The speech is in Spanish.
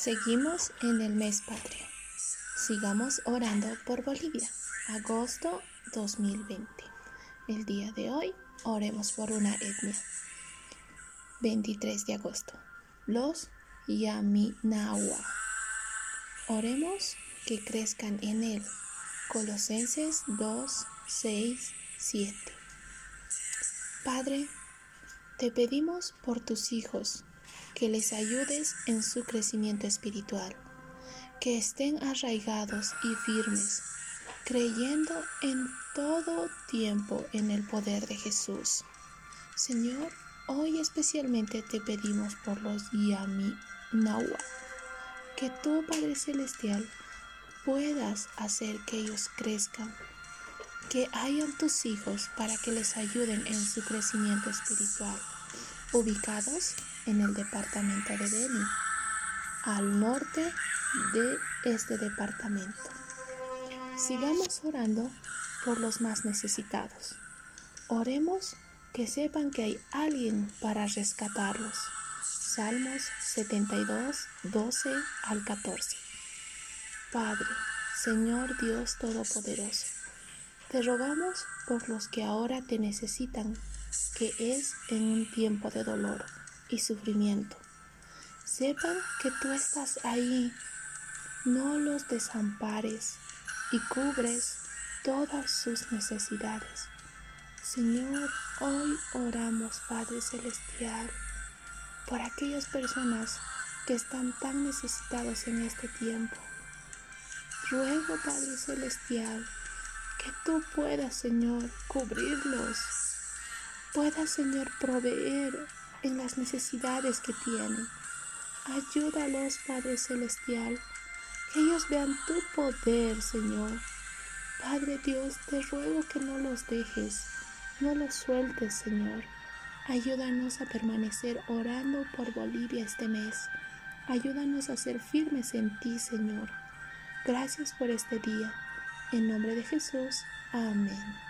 Seguimos en el mes patrio. Sigamos orando por Bolivia. Agosto 2020. El día de hoy oremos por una etnia. 23 de agosto. Los Yaminawa. Oremos que crezcan en él. Colosenses 2, 6, 7. Padre, te pedimos por tus hijos que les ayudes en su crecimiento espiritual, que estén arraigados y firmes, creyendo en todo tiempo en el poder de Jesús. Señor, hoy especialmente te pedimos por los Yami que tú, Padre Celestial, puedas hacer que ellos crezcan, que hayan tus hijos para que les ayuden en su crecimiento espiritual, ubicados en el departamento de Beni, al norte de este departamento. Sigamos orando por los más necesitados. Oremos que sepan que hay alguien para rescatarlos. Salmos 72, 12 al 14. Padre, Señor Dios Todopoderoso, te rogamos por los que ahora te necesitan, que es en un tiempo de dolor y sufrimiento. Sepan que tú estás ahí, no los desampares y cubres todas sus necesidades. Señor, hoy oramos, Padre Celestial, por aquellas personas que están tan necesitados en este tiempo. Ruego, Padre Celestial, que tú puedas, Señor, cubrirlos, puedas, Señor, proveer en las necesidades que tienen. Ayúdalos, Padre Celestial, que ellos vean tu poder, Señor. Padre Dios, te ruego que no los dejes, no los sueltes, Señor. Ayúdanos a permanecer orando por Bolivia este mes. Ayúdanos a ser firmes en ti, Señor. Gracias por este día. En nombre de Jesús. Amén.